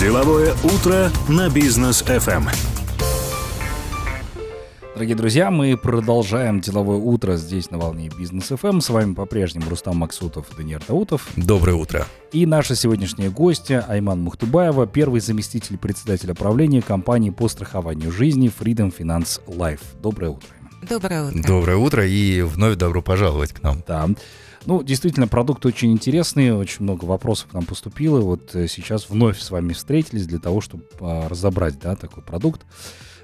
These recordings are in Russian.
Деловое утро на бизнес FM. Дорогие друзья, мы продолжаем деловое утро здесь на волне Бизнес FM. С вами по-прежнему Рустам Максутов, Даниил Даутов. Доброе утро. И наша сегодняшняя гостья Айман Мухтубаева, первый заместитель председателя правления компании по страхованию жизни Freedom Finance Life. Доброе утро. Доброе утро. Доброе утро и вновь добро пожаловать к нам. Да. Ну, действительно, продукт очень интересный, очень много вопросов нам поступило. Вот э, сейчас вновь с вами встретились для того, чтобы а, разобрать, да, такой продукт.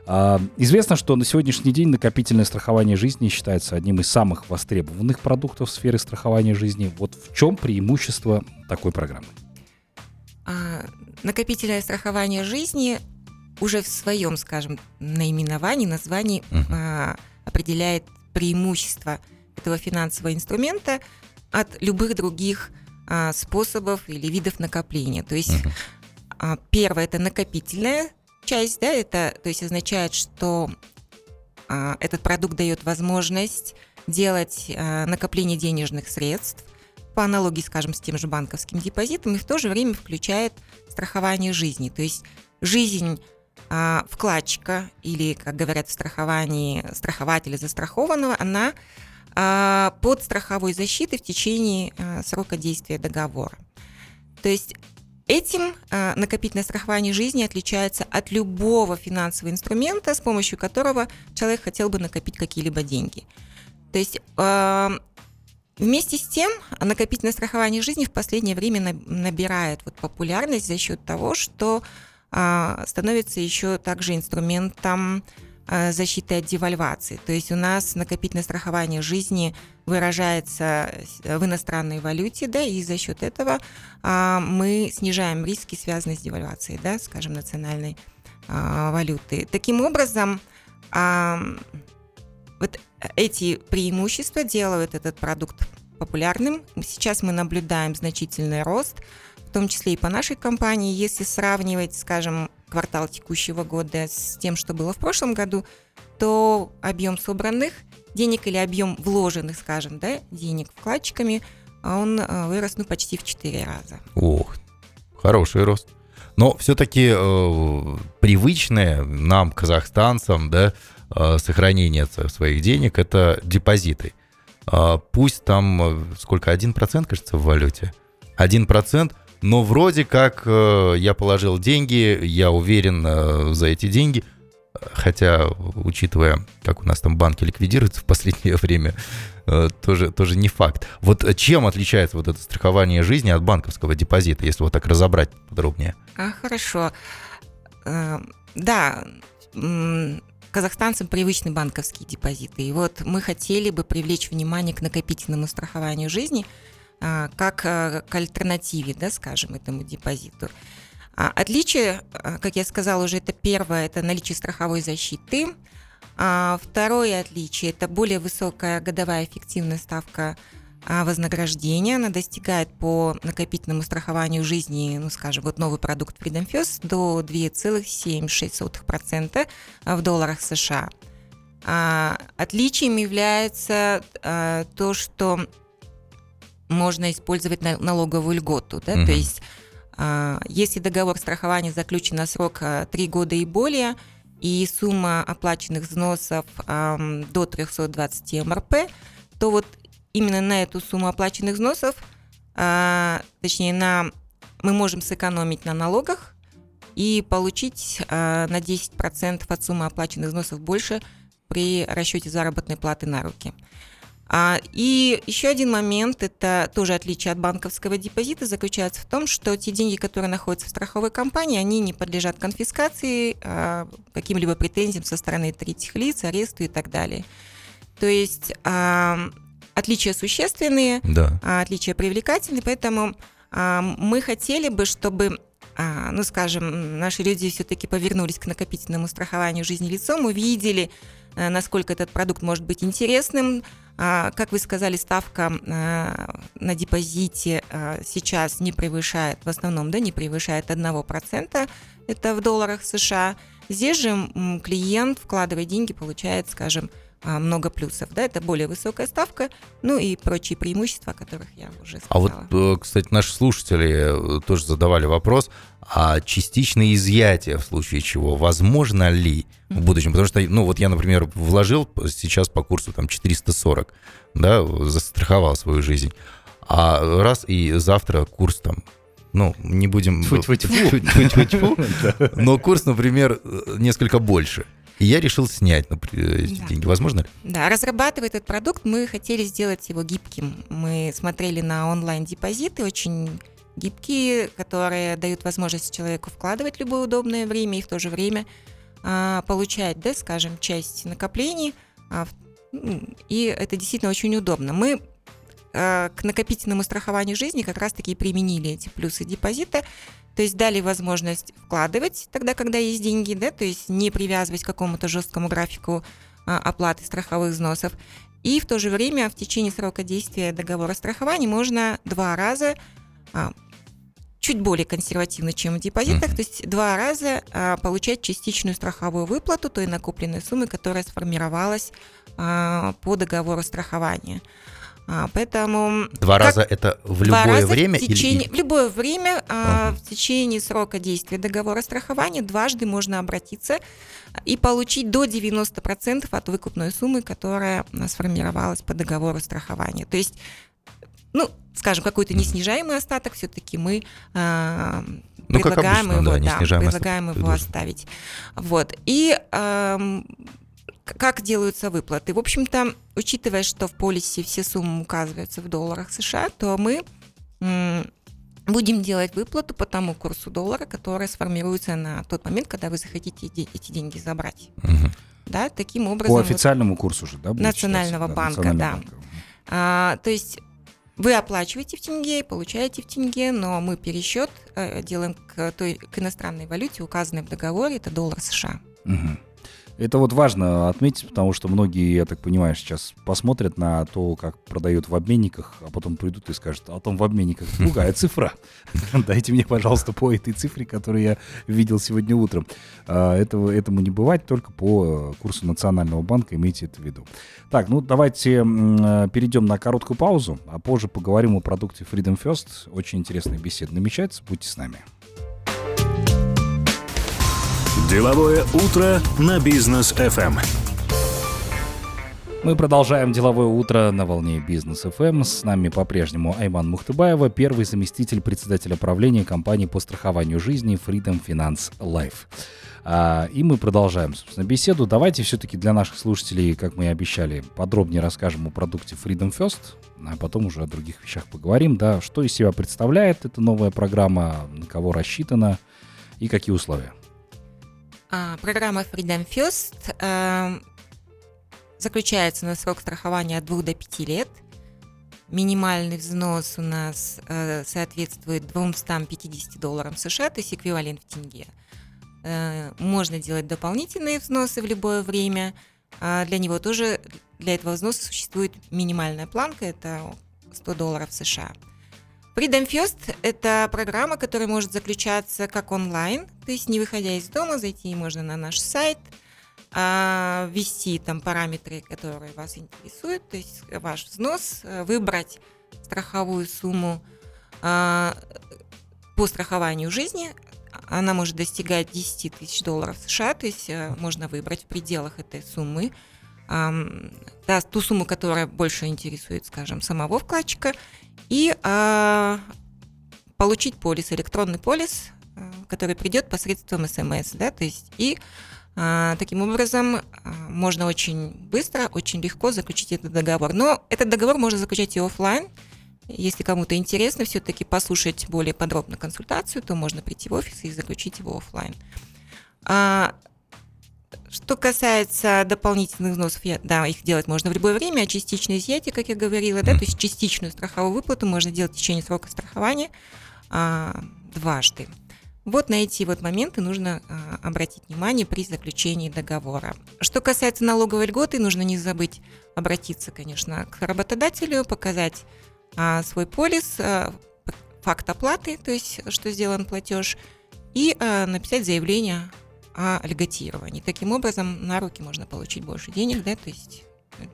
А, известно, что на сегодняшний день накопительное страхование жизни считается одним из самых востребованных продуктов в сфере страхования жизни. Вот в чем преимущество такой программы? А, накопительное страхование жизни уже в своем, скажем, наименовании, названии а, определяет преимущество этого финансового инструмента от любых других а, способов или видов накопления. То есть uh-huh. а, первое это накопительная часть, да, это то есть означает, что а, этот продукт дает возможность делать а, накопление денежных средств по аналогии, скажем, с тем же банковским депозитом, и в то же время включает страхование жизни. То есть жизнь а, вкладчика или, как говорят в страховании, страхователя застрахованного, она под страховой защитой в течение а, срока действия договора. То есть Этим э, накопительное страхование жизни отличается от любого финансового инструмента, с помощью которого человек хотел бы накопить какие-либо деньги. То есть вместе с тем накопительное страхование жизни в последнее время набирает вот популярность за счет того, что становится еще также инструментом защиты от девальвации. То есть у нас накопительное страхование жизни выражается в иностранной валюте, да, и за счет этого а, мы снижаем риски, связанные с девальвацией, да, скажем, национальной а, валюты. Таким образом, а, вот эти преимущества делают этот продукт популярным. Сейчас мы наблюдаем значительный рост, том числе и по нашей компании. Если сравнивать, скажем, квартал текущего года с тем, что было в прошлом году, то объем собранных денег или объем вложенных, скажем, да, денег вкладчиками, он э, вырос ну, почти в 4 раза. Ох, хороший рост. Но все-таки э, привычное нам, казахстанцам, да, э, сохранение своих денег – это депозиты. Э, пусть там, э, сколько, 1%, кажется, в валюте? 1%, но вроде как э, я положил деньги, я уверен э, за эти деньги, хотя, учитывая, как у нас там банки ликвидируются в последнее время, э, тоже, тоже не факт. Вот чем отличается вот это страхование жизни от банковского депозита, если вот так разобрать подробнее? А, хорошо. Да, казахстанцам привычны банковские депозиты. И вот мы хотели бы привлечь внимание к накопительному страхованию жизни – как а, к альтернативе, да, скажем, этому депозиту. А, отличие, как я сказала уже, это первое, это наличие страховой защиты. Второе отличие – это более высокая годовая эффективная ставка вознаграждения. Она достигает по накопительному страхованию жизни, ну, скажем, вот новый продукт Freedom First до 2,76% в долларах США. Отличием является то, что можно использовать налоговую льготу. Да? Угу. То есть а, если договор страхования заключен на срок 3 а, года и более, и сумма оплаченных взносов до 320 МРП, то вот именно на эту сумму оплаченных взносов, а, точнее, на, мы можем сэкономить на налогах и получить на 10% от суммы оплаченных взносов больше при расчете заработной платы на руки. А, и еще один момент, это тоже отличие от банковского депозита, заключается в том, что те деньги, которые находятся в страховой компании, они не подлежат конфискации, а, каким-либо претензиям со стороны третьих лиц, аресту и так далее. То есть а, отличия существенные, да. отличия привлекательные, поэтому мы хотели бы, чтобы ну, скажем, наши люди все-таки повернулись к накопительному страхованию жизни лицом, увидели, э, насколько этот продукт может быть интересным, а, как вы сказали, ставка а, на депозите а, сейчас не превышает, в основном, да, не превышает 1%, это в долларах США. Здесь же клиент, вкладывая деньги, получает, скажем, много плюсов, да, это более высокая ставка, ну и прочие преимущества, о которых я уже сказала. А вот, э, кстати, наши слушатели э, тоже задавали вопрос, а частичное изъятие в случае чего возможно ли в будущем? Потому что, ну вот я, например, вложил сейчас по курсу там 440, да, застраховал свою жизнь, а раз и завтра курс там ну, не будем... Но курс, например, несколько больше. И я решил снять например, эти да. деньги. Возможно ли? Да, разрабатывая этот продукт, мы хотели сделать его гибким. Мы смотрели на онлайн-депозиты, очень гибкие, которые дают возможность человеку вкладывать любое удобное время и в то же время а, получать, да, скажем, часть накоплений. А, и это действительно очень удобно. Мы к накопительному страхованию жизни как раз-таки применили эти плюсы депозита, то есть дали возможность вкладывать тогда, когда есть деньги, да, то есть не привязывать к какому-то жесткому графику а, оплаты страховых взносов. И в то же время в течение срока действия договора страхования можно два раза а, чуть более консервативно, чем в депозитах, mm-hmm. то есть два раза а, получать частичную страховую выплату той накопленной суммы, которая сформировалась а, по договору страхования. А, поэтому два раза это в любое время в течение, или в любое время а, в течение срока действия договора страхования дважды можно обратиться и получить до 90% от выкупной суммы, которая сформировалась по договору страхования. То есть ну, скажем, какой-то неснижаемый остаток все-таки мы э, ну, предлагаем, обычно, его, да, да, предлагаем его оставить. Вот. И э, как делаются выплаты? В общем-то, учитывая, что в полисе все суммы указываются в долларах США, то мы будем делать выплату по тому курсу доллара, который сформируется на тот момент, когда вы захотите эти деньги забрать. Угу. Да, таким образом. По официальному вот, курсу же, да? Национального банка, да. Национального да. Банка. А, то есть вы оплачиваете в тенге, получаете в тенге, но мы пересчет э, делаем к той к иностранной валюте, указанной в договоре, это доллар США. Угу. Это вот важно отметить, потому что многие, я так понимаю, сейчас посмотрят на то, как продают в обменниках, а потом придут и скажут, а там в обменниках другая цифра. Дайте мне, пожалуйста, по этой цифре, которую я видел сегодня утром. А, этого, этому не бывать только по курсу Национального банка, имейте это в виду. Так, ну давайте перейдем на короткую паузу, а позже поговорим о продукте Freedom First. Очень интересная беседа намечается, будьте с нами. Деловое утро на бизнес FM. Мы продолжаем деловое утро на волне бизнес FM. С нами по-прежнему Айман Мухтыбаева, первый заместитель председателя правления компании по страхованию жизни Freedom Finance Life. А, и мы продолжаем, собственно, беседу. Давайте все-таки для наших слушателей, как мы и обещали, подробнее расскажем о продукте Freedom First, а потом уже о других вещах поговорим. Да, что из себя представляет эта новая программа, на кого рассчитана и какие условия. А, программа Freedom First э, заключается на срок страхования от 2 до 5 лет. Минимальный взнос у нас э, соответствует 250 долларам США, то есть эквивалент в тенге. Э, можно делать дополнительные взносы в любое время. А для него тоже, для этого взноса существует минимальная планка, это 100 долларов США. Freedom First – это программа, которая может заключаться как онлайн, то есть не выходя из дома, зайти можно на наш сайт, а, ввести там параметры, которые вас интересуют, то есть ваш взнос, выбрать страховую сумму а, по страхованию жизни. Она может достигать 10 тысяч долларов США, то есть э, можно выбрать в пределах этой суммы да, ту сумму, которая больше интересует, скажем, самого вкладчика, и а, получить полис, электронный полис, а, который придет посредством смс, да, то есть и а, таким образом а, можно очень быстро, очень легко заключить этот договор. Но этот договор можно заключать и офлайн. Если кому-то интересно все-таки послушать более подробно консультацию, то можно прийти в офис и заключить его офлайн. А, что касается дополнительных взносов, я, да, их делать можно в любое время, а частичное изъятие, как я говорила, да, то есть частичную страховую выплату можно делать в течение срока страхования а, дважды. Вот на эти вот моменты нужно а, обратить внимание при заключении договора. Что касается налоговой льготы, нужно не забыть обратиться, конечно, к работодателю, показать а, свой полис, а, факт оплаты, то есть что сделан платеж, и а, написать заявление о льготировании. Таким образом, на руки можно получить больше денег, да, то есть... Ну,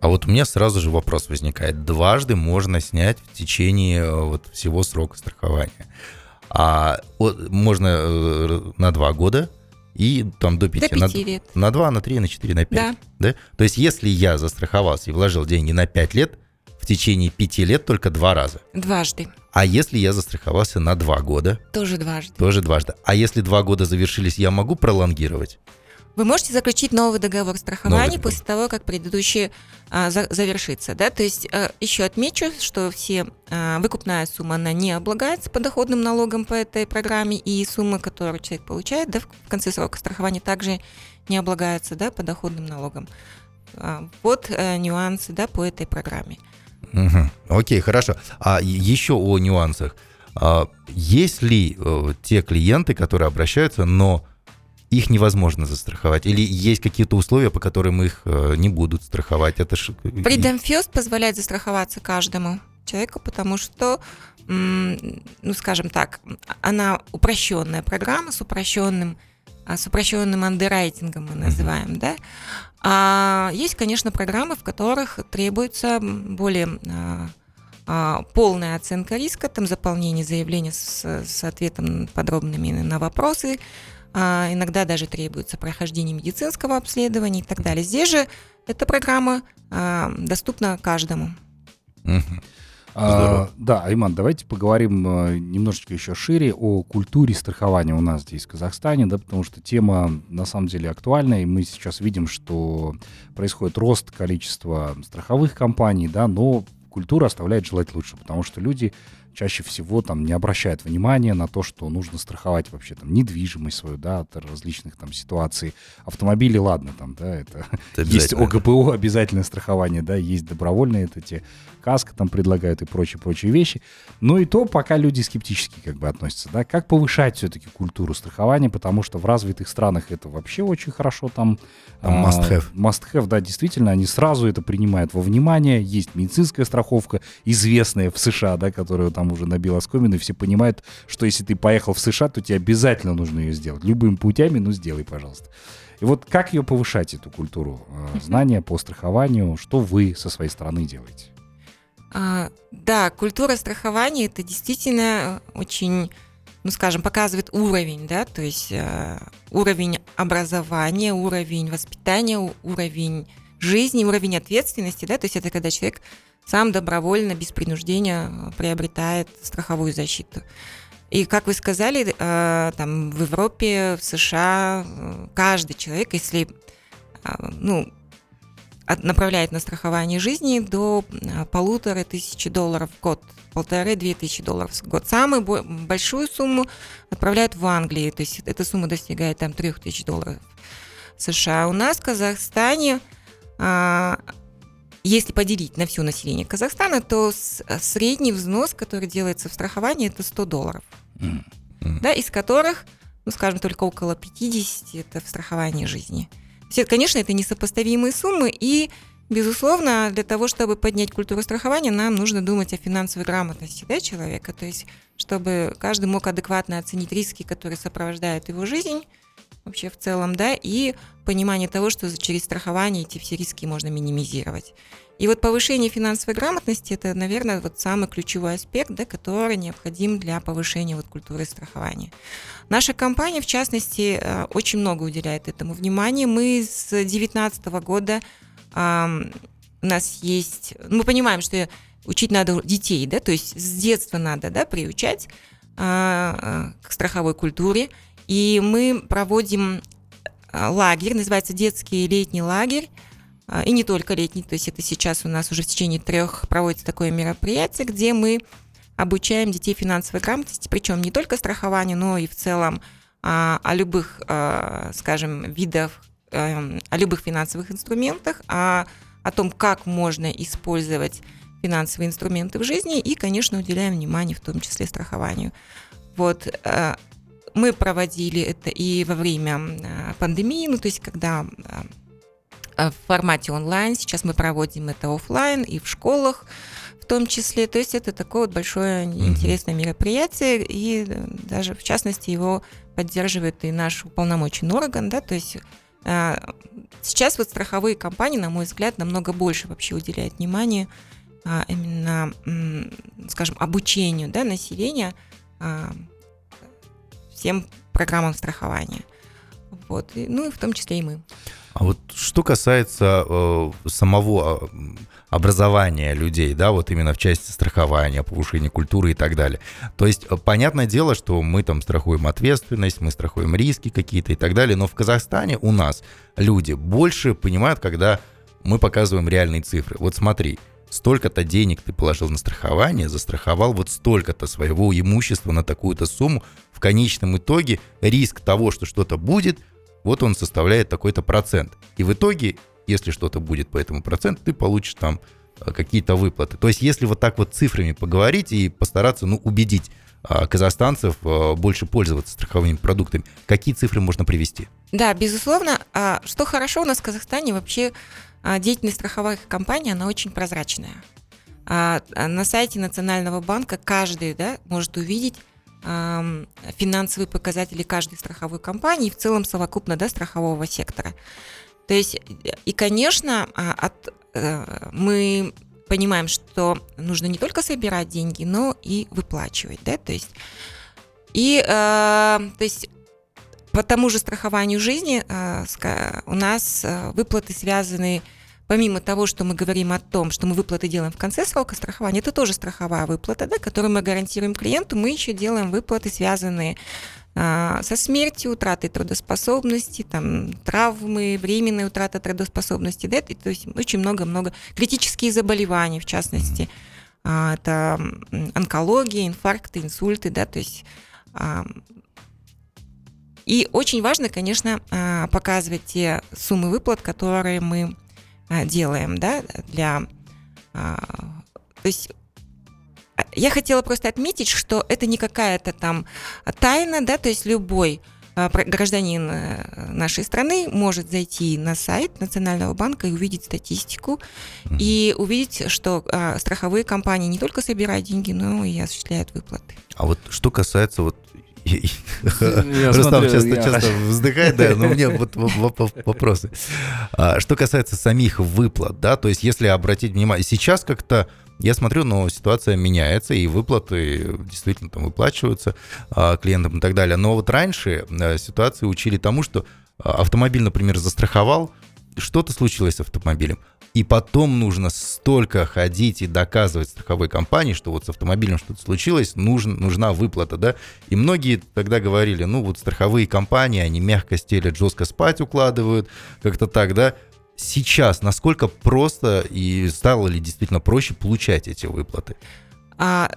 а вот у меня сразу же вопрос возникает. Дважды можно снять в течение э, вот всего срока страхования. А вот, можно э, на два года и там до пяти. До пяти на, лет. На два, на три, на четыре, на пять. Да. да? То есть если я застраховался и вложил деньги на пять лет, в течение пяти лет только два раза. Дважды. А если я застраховался на два года, Тоже дважды. тоже дважды. А если два года завершились, я могу пролонгировать? Вы можете заключить новый договор страхования Новый договор. после того, как предыдущий а, за- завершится. Да? То есть а, еще отмечу, что все а, выкупная сумма, она не облагается подоходным налогом по этой программе, и сумма, которую человек получает да, в конце срока страхования, также не облагается да, подоходным налогом. А, Вот э, нюансы да, по этой программе. Мгм. Окей, хорошо. А еще о нюансах. А, есть ли э, те клиенты, которые обращаются, но их невозможно застраховать? Или есть какие-то условия, по которым их э, не будут страховать? Это ж... Freedom First позволяет застраховаться каждому человеку, потому что, ну, скажем так, она упрощенная программа с упрощенным а, с упрощенным андеррайтингом мы называем, да. А есть, конечно, программы, в которых требуется более а, а, полная оценка риска, там заполнение заявления с, с ответом подробными на вопросы, а, иногда даже требуется прохождение медицинского обследования и так далее. Здесь же эта программа доступна каждому. А, да, Айман, давайте поговорим э, немножечко еще шире о культуре страхования у нас здесь, в Казахстане, да, потому что тема на самом деле актуальна, и мы сейчас видим, что происходит рост количества страховых компаний, да, но культура оставляет желать лучше, потому что люди чаще всего там не обращают внимания на то, что нужно страховать вообще там недвижимость свою, да, от различных там ситуаций. Автомобили, ладно, там, да, это Это есть. ОГПО, обязательное страхование, да, есть добровольные, это те каска там предлагают и прочие-прочие вещи. Но и то пока люди скептически как бы относятся, да. Как повышать все-таки культуру страхования, потому что в развитых странах это вообще очень хорошо там. Там а, must have. Must have, да, действительно, они сразу это принимают во внимание. Есть медицинская страховка, известная в США, да, которая там уже набила оскомину, и все понимают, что если ты поехал в США, то тебе обязательно нужно ее сделать. Любыми путями, ну, сделай, пожалуйста. И вот как ее повышать, эту культуру э, знания по страхованию, что вы со своей стороны делаете? А, да, культура страхования это действительно э, очень, ну скажем, показывает уровень, да, то есть э, уровень образования, уровень воспитания, уровень жизни, уровень ответственности, да, то есть это когда человек сам добровольно, без принуждения э, приобретает страховую защиту. И как вы сказали, там в Европе, в США каждый человек, если ну, от- направляет на страхование жизни до а, полутора тысячи долларов в год, полторы-две тысячи долларов в год. Самую бо- большую сумму отправляют в Англию, то есть эта сумма достигает там трех тысяч долларов США. У нас в Казахстане, а, если поделить на все население Казахстана, то средний взнос, который делается в страховании, это 100 долларов, М. да, из которых, ну, скажем, только около 50 это в страховании жизни. Все, конечно, это несопоставимые суммы, и, безусловно, для того, чтобы поднять культуру страхования, нам нужно думать о финансовой грамотности да, человека, то есть чтобы каждый мог адекватно оценить риски, которые сопровождают его жизнь вообще в целом, да, и понимание того, что через страхование эти все риски можно минимизировать. И вот повышение финансовой грамотности – это, наверное, вот самый ключевой аспект, да, который необходим для повышения вот культуры страхования. Наша компания, в частности, э, очень много уделяет этому внимания. Мы с 2019 года у нас есть, мы понимаем, что учить надо детей, да, то есть с детства надо, да, приучать а, а, к страховой культуре. И мы проводим а, лагерь, называется детский летний лагерь, а, и не только летний, то есть это сейчас у нас уже в течение трех проводится такое мероприятие, где мы обучаем детей финансовой грамотности, причем не только страхованию, но и в целом а, о любых, а, скажем, видах, эм, о любых финансовых инструментах, а о том, как можно использовать финансовые инструменты в жизни и, конечно, уделяем внимание в том числе страхованию. Вот э, мы проводили это и во время э, пандемии, ну то есть когда э, э, в формате онлайн, сейчас мы проводим это офлайн и в школах в том числе. То есть это такое вот большое интересное мероприятие, и даже в частности его поддерживает и наш уполномоченный орган, да, то есть сейчас вот страховые компании, на мой взгляд, намного больше вообще уделяют внимание а, именно, скажем, обучению да, населения а, всем программам страхования. Вот. И, ну и в том числе и мы. А вот что касается э, самого э, образования людей, да, вот именно в части страхования, повышения культуры и так далее. То есть, э, понятное дело, что мы там страхуем ответственность, мы страхуем риски какие-то и так далее, но в Казахстане у нас люди больше понимают, когда мы показываем реальные цифры. Вот смотри, столько-то денег ты положил на страхование, застраховал вот столько-то своего имущества на такую-то сумму. В конечном итоге риск того, что что-то будет, вот он составляет такой-то процент. И в итоге, если что-то будет по этому проценту, ты получишь там э, какие-то выплаты. То есть, если вот так вот цифрами поговорить и постараться, ну, убедить а, казахстанцев э, больше пользоваться страховыми продуктами, какие цифры можно привести? Да, безусловно. А, что хорошо у нас в Казахстане вообще деятельность страховых компаний, она очень прозрачная. На сайте Национального банка каждый да, может увидеть финансовые показатели каждой страховой компании и в целом совокупно да, страхового сектора. То есть, и, конечно, а, от, э, мы понимаем, что нужно не только собирать деньги, но и выплачивать, да, то есть, и, э, то есть, по тому же страхованию жизни э, у нас выплаты связаны помимо того, что мы говорим о том, что мы выплаты делаем в конце срока страхования, это тоже страховая выплата, да, которую мы гарантируем клиенту, мы еще делаем выплаты, связанные а, со смертью, утратой трудоспособности, там, травмы, временная утрата трудоспособности, да, то есть очень много-много критические заболевания, в частности, а, это онкология, инфаркты, инсульты, да, то есть а, и очень важно, конечно, показывать те суммы выплат, которые мы делаем, да, для... А, то есть а, я хотела просто отметить, что это не какая-то там тайна, да, то есть любой гражданин э, нашей страны может зайти на сайт Национального банка и увидеть статистику mm-hmm. и увидеть, что страховые компании не только собирают деньги, но и осуществляют выплаты. А вот что касается вот Рустам часто, вздыхает, да, но мне вот вопросы. А, что касается самих выплат, да, то есть если обратить внимание, сейчас как-то я смотрю, но ситуация меняется, и выплаты действительно там выплачиваются а, клиентам и так далее. Но вот раньше а, ситуации учили тому, что автомобиль, например, застраховал, что-то случилось с автомобилем, и потом нужно столько ходить и доказывать страховой компании, что вот с автомобилем что-то случилось, нужен, нужна выплата, да. И многие тогда говорили, ну вот страховые компании, они мягко стелят, жестко спать укладывают, как-то так, да. Сейчас насколько просто и стало ли действительно проще получать эти выплаты? А,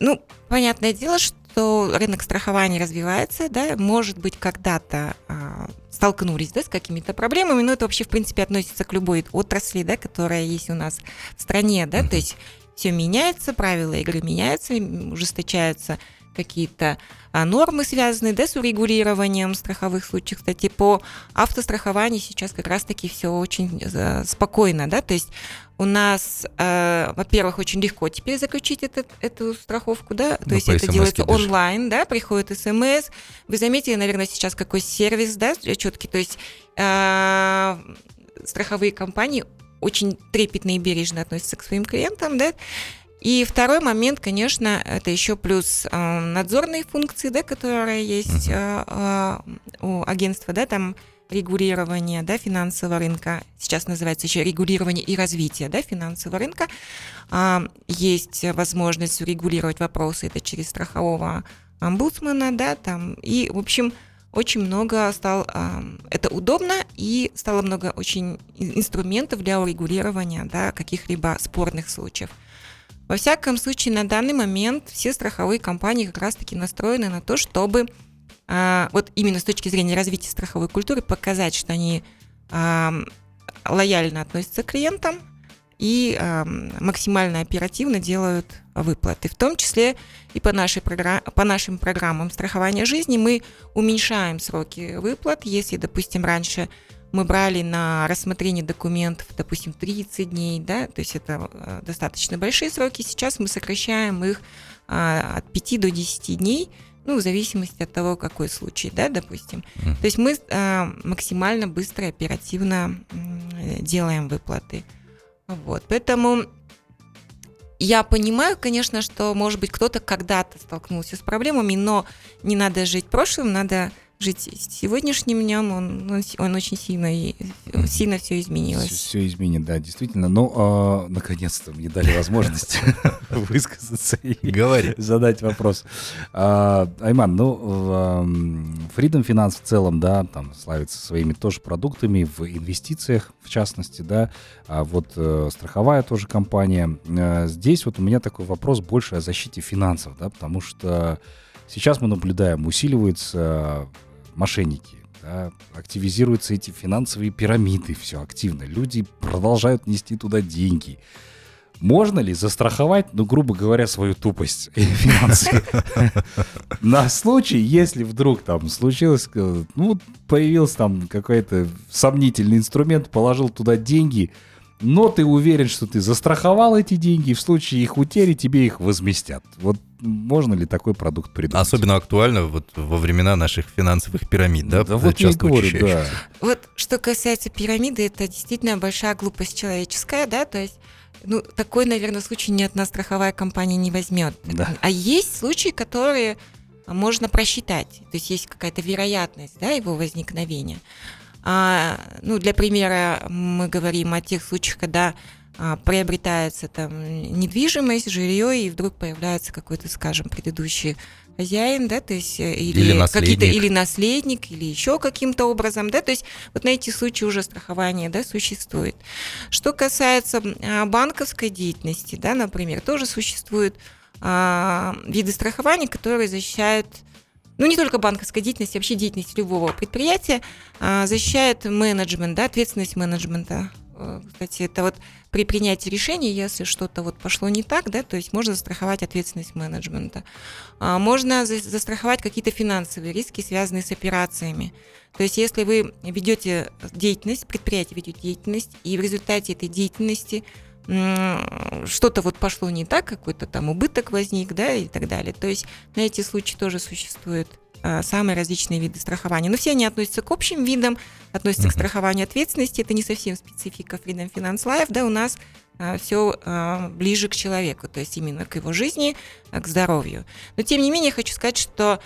ну, понятное дело, что рынок страхования развивается, да, может быть, когда-то а, столкнулись, да, с какими-то проблемами, но это вообще, в принципе, относится к любой отрасли, да, которая есть у нас в стране, да, то есть все меняется, правила игры меняются, ужесточаются какие-то а, нормы, связанные да, с урегулированием страховых случаев. Кстати, по автострахованию сейчас как раз-таки все очень э, спокойно, да, то есть у нас, э, во-первых, очень легко теперь заключить этот, эту страховку, да, то ну, есть это делается даже. онлайн, да, приходит смс. Вы заметили, наверное, сейчас какой сервис, да, четкий, то есть э, страховые компании очень трепетно и бережно относятся к своим клиентам, да, и второй момент, конечно, это еще плюс э, надзорные функции, да, которые есть э, э, у агентства, да, там регулирование да, финансового рынка, сейчас называется еще регулирование и развитие да, финансового рынка. А, есть возможность регулировать вопросы это через страхового омбудсмена, да, там, и, в общем, очень много стало, это удобно, и стало много очень инструментов для урегулирования да, каких-либо спорных случаев. Во всяком случае, на данный момент все страховые компании как раз-таки настроены на то, чтобы а, вот именно с точки зрения развития страховой культуры показать, что они а, лояльно относятся к клиентам и а, максимально оперативно делают выплаты. В том числе и по, нашей программ, по нашим программам страхования жизни мы уменьшаем сроки выплат. Если, допустим, раньше мы брали на рассмотрение документов, допустим, 30 дней, да, то есть это э, достаточно большие сроки. Сейчас мы сокращаем их а, от 5 до 10 дней, ну, в зависимости от того, какой случай, да, допустим. Mm. То есть мы а, максимально быстро, оперативно делаем выплаты. Вот, поэтому я понимаю, конечно, что, может быть, кто-то когда-то столкнулся с проблемами, но не надо жить прошлым, надо жить сегодняшним днем, он, он, он очень сильно, сильно все изменилось. Все, все изменит, да, действительно. Но ну, э, наконец-то мне дали возможность высказаться и Говори. задать вопрос. А, Айман, ну, Freedom Finance в целом, да, там славится своими тоже продуктами в инвестициях, в частности, да, а вот э, страховая тоже компания. Э, здесь вот у меня такой вопрос больше о защите финансов, да, потому что Сейчас мы наблюдаем, усиливаются мошенники, да, активизируются эти финансовые пирамиды, все активно. Люди продолжают нести туда деньги. Можно ли застраховать, ну, грубо говоря, свою тупость финансовую? На случай, если вдруг там случилось, э, ну, появился там какой-то сомнительный инструмент, положил туда деньги, но ты уверен, что ты застраховал эти деньги, и в случае их утери тебе их возместят. Вот можно ли такой продукт придумать? Особенно актуально вот во времена наших финансовых пирамид, да? Да вот я говорю, да. Вот что касается пирамиды, это действительно большая глупость человеческая, да, то есть ну, такой, наверное, случай ни одна страховая компания не возьмет. Да. А есть случаи, которые можно просчитать. То есть есть какая-то вероятность да, его возникновения. А, ну, для примера мы говорим о тех случаях, когда приобретается там недвижимость, жилье, и вдруг появляется какой-то, скажем, предыдущий хозяин, да, то есть э, или, или наследник. какие-то или наследник, или еще каким-то образом, да, то есть вот на эти случаи уже страхование, да, существует. Что касается а, банковской деятельности, да, например, тоже существуют а, виды страхования, которые защищают ну не только банковская деятельность, вообще деятельность любого предприятия а, защищает менеджмент, да, ответственность менеджмента. Э, кстати, это вот при принятии решений, если что-то вот пошло не так, да, то есть можно застраховать ответственность менеджмента. А, можно застраховать какие-то финансовые риски, связанные с операциями. То есть если вы ведете деятельность, предприятие ведет деятельность, и в результате этой деятельности что-то вот пошло не так, какой-то там убыток возник, да, и так далее. То есть на эти случаи тоже существуют а, самые различные виды страхования. Но все они относятся к общим видам, относятся uh-huh. к страхованию ответственности. Это не совсем специфика Freedom Finance Life, да, у нас а, все а, ближе к человеку, то есть именно к его жизни, к здоровью. Но тем не менее, хочу сказать, что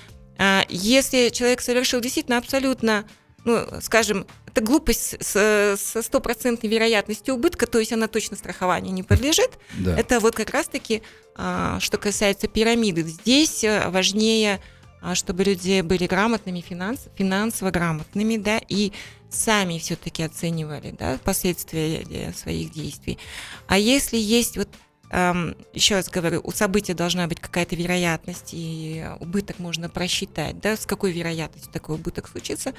если человек совершил действительно абсолютно ну, скажем, это глупость со стопроцентной вероятностью убытка, то есть она точно страхованию не подлежит. Да. Это вот как раз-таки, что касается пирамиды. Здесь э, важнее, чтобы люди были грамотными, финанс, финансово грамотными, да, и сами все-таки оценивали, да, последствия э, своих действий. А если есть вот еще раз говорю, у события должна быть какая-то вероятность, и убыток можно просчитать, да, с какой вероятностью такой убыток случится.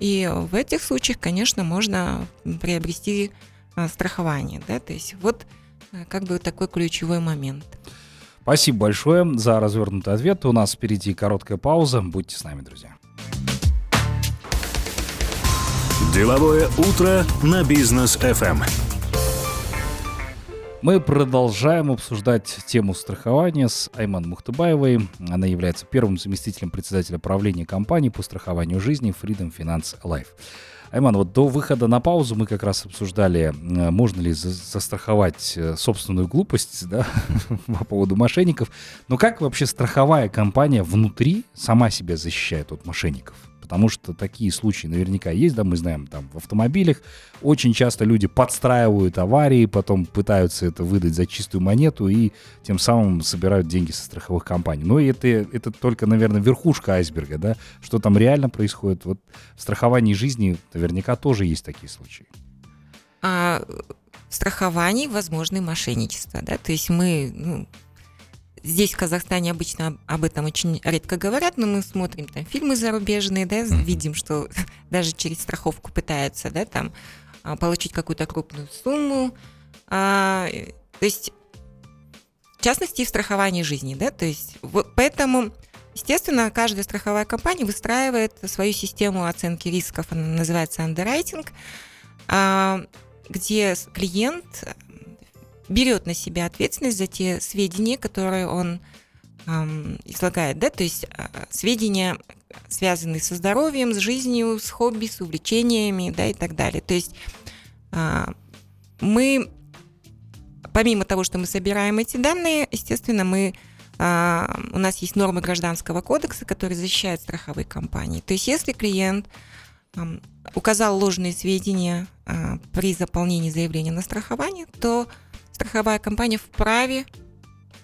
И в этих случаях, конечно, можно приобрести э, страхование, да, то есть вот э, как бы такой ключевой момент. Спасибо большое за развернутый ответ. У нас впереди короткая пауза. Будьте с нами, друзья. Деловое утро на бизнес FM. Мы продолжаем обсуждать тему страхования с Айман Мухтыбаевой. Она является первым заместителем председателя правления компании по страхованию жизни Freedom Finance Life. Айман, вот до выхода на паузу мы как раз обсуждали, э, можно ли застраховать э, собственную глупость да, по поводу мошенников. Но как вообще страховая компания внутри сама себя защищает от мошенников? Потому что такие случаи наверняка есть, да, мы знаем, там в автомобилях очень часто люди подстраивают аварии, потом пытаются это выдать за чистую монету и тем самым собирают деньги со страховых компаний. Но это, это только, наверное, верхушка айсберга, да, что там реально происходит. Вот в страховании жизни наверняка тоже есть такие случаи. А в страховании возможны мошенничества, да, то есть мы, ну, Здесь, в Казахстане, обычно об этом очень редко говорят, но мы смотрим там фильмы зарубежные, да, видим, что даже через страховку пытаются, да, там а, получить какую-то крупную сумму. А, то есть, в частности, в страховании жизни, да, то есть, вот поэтому, естественно, каждая страховая компания выстраивает свою систему оценки рисков, она называется underwriting, а, где клиент берет на себя ответственность за те сведения, которые он эм, излагает, да, то есть э, сведения, связанные со здоровьем, с жизнью, с хобби, с увлечениями, да, и так далее. То есть э, мы помимо того, что мы собираем эти данные, естественно, мы а, у нас есть нормы гражданского кодекса, которые защищают страховые компании. То есть если клиент указал ложные сведения при заполнении заявления на страхование, то страховая компания вправе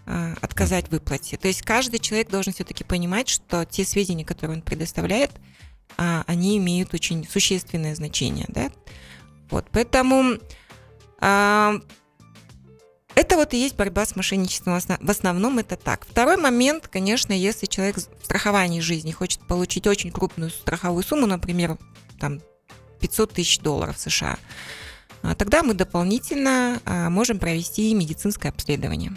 а, отказать в выплате. То есть каждый человек должен все-таки понимать, что те сведения, которые он предоставляет, они имеют очень существенное значение. Да? Вот, поэтому это вот и есть борьба с мошенничеством. В основном это так. Второй момент, конечно, если человек в страховании жизни хочет получить очень крупную страховую сумму, например, там 500 тысяч долларов США, а, тогда мы дополнительно а, можем провести медицинское обследование.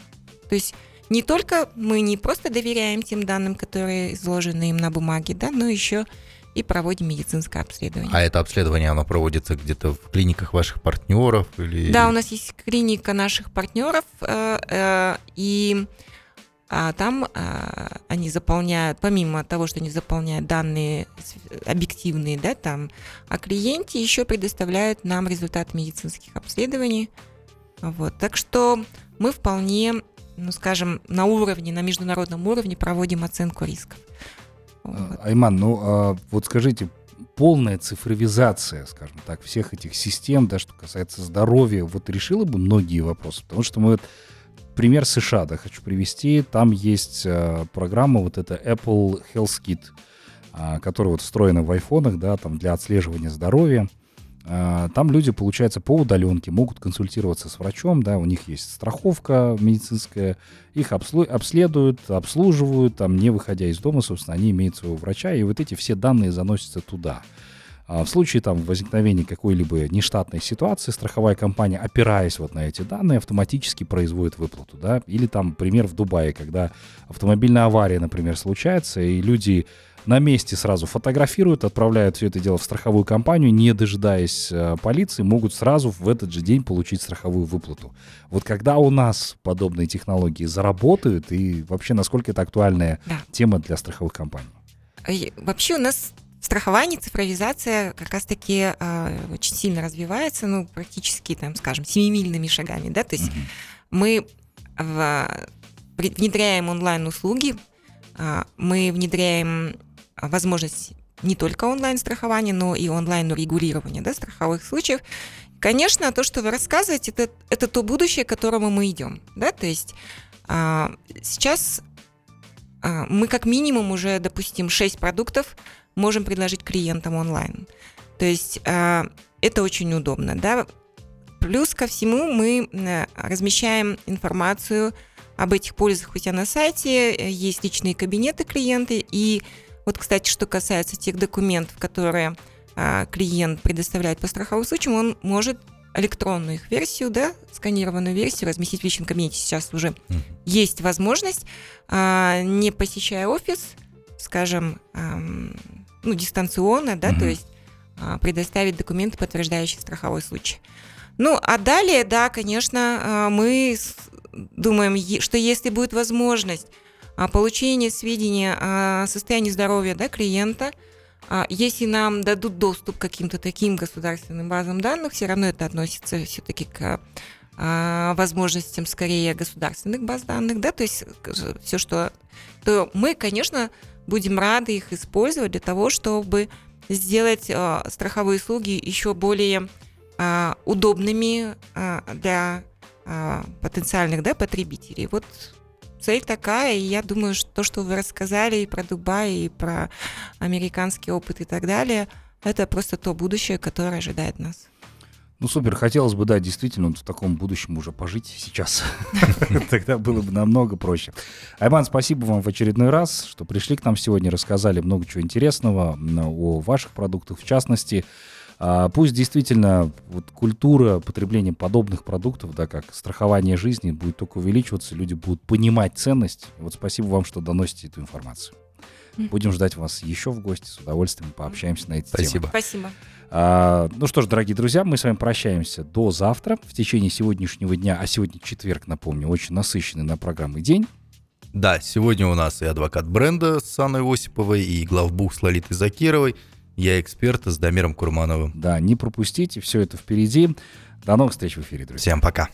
То есть не только мы не просто доверяем тем данным, которые изложены им на бумаге, да, но еще и проводим медицинское обследование. А это обследование, оно проводится где-то в клиниках ваших партнеров? Или... Да, у нас есть клиника наших партнеров, э, э, и а там а, они заполняют, помимо того, что они заполняют данные объективные, да, там, о клиенте еще предоставляют нам результат медицинских обследований. Вот. Так что мы вполне, ну, скажем, на уровне, на международном уровне проводим оценку рисков. Вот. Айман, ну а, вот скажите, полная цифровизация, скажем так, всех этих систем, да, что касается здоровья, вот решила бы многие вопросы, потому что мы вот пример США, да, хочу привести, там есть э, программа вот эта Apple Health Kit, э, которая вот встроена в айфонах, да, там для отслеживания здоровья, а, там люди, получается, по удаленке могут консультироваться с врачом, да, у них есть страховка медицинская, их обследуют, обслуживают, там, не выходя из дома, собственно, они имеют своего врача, и вот эти все данные заносятся туда. А в случае там возникновения какой-либо нештатной ситуации, страховая компания, опираясь вот на эти данные, автоматически производит выплату, да, или там пример в Дубае, когда автомобильная авария, например, случается, и люди на месте сразу фотографируют, отправляют все это дело в страховую компанию, не дожидаясь э, полиции, могут сразу в этот же день получить страховую выплату. Вот когда у нас подобные технологии заработают, и вообще насколько это актуальная да. тема для страховых компаний? Вообще у нас страхование, цифровизация как раз-таки э, очень сильно развивается, ну, практически, там, скажем, семимильными шагами, да, то есть uh-huh. мы в, внедряем онлайн-услуги, э, мы внедряем возможность не только онлайн-страхования, но и онлайн-регулирования да, страховых случаев. Конечно, то, что вы рассказываете, это, это то будущее, к которому мы идем. Да? То есть а, сейчас а, мы как минимум уже, допустим, 6 продуктов можем предложить клиентам онлайн. То есть а, это очень удобно. Да? Плюс ко всему мы размещаем информацию об этих пользах у себя на сайте, есть личные кабинеты клиента, и вот, кстати, что касается тех документов, которые а, клиент предоставляет по страховым случаям, он может электронную их версию, да, сканированную версию разместить в личном кабинете. Сейчас уже uh-huh. есть возможность, а, не посещая офис, скажем, а, ну, дистанционно, да, uh-huh. то есть а, предоставить документы, подтверждающие страховой случай. Ну, а далее, да, конечно, а, мы думаем, что если будет возможность а, получение сведений о состоянии здоровья да, клиента. Если нам дадут доступ к каким-то таким государственным базам данных, все равно это относится все-таки к возможностям скорее государственных баз данных, да, то есть все, что... То мы, конечно, будем рады их использовать для того, чтобы сделать страховые услуги еще более удобными для потенциальных да, потребителей. Вот цель такая, и я думаю, что то, что вы рассказали и про Дубай, и про американский опыт и так далее, это просто то будущее, которое ожидает нас. Ну, супер. Хотелось бы, да, действительно, в таком будущем уже пожить сейчас. Тогда было бы намного проще. Айман, спасибо вам в очередной раз, что пришли к нам сегодня, рассказали много чего интересного о ваших продуктах, в частности. А, пусть действительно вот, культура потребления подобных продуктов, да, как страхование жизни, будет только увеличиваться, люди будут понимать ценность. Вот спасибо вам, что доносите эту информацию. Будем ждать вас еще в гости, с удовольствием пообщаемся на эти Спасибо. темы. Спасибо. А, ну что ж, дорогие друзья, мы с вами прощаемся до завтра. В течение сегодняшнего дня, а сегодня четверг, напомню, очень насыщенный на программы день. Да, сегодня у нас и адвокат бренда с Анной Осиповой, и главбух с Лолитой Закировой – я эксперт с Дамиром Курмановым. Да, не пропустите, все это впереди. До новых встреч в эфире, друзья. Всем пока.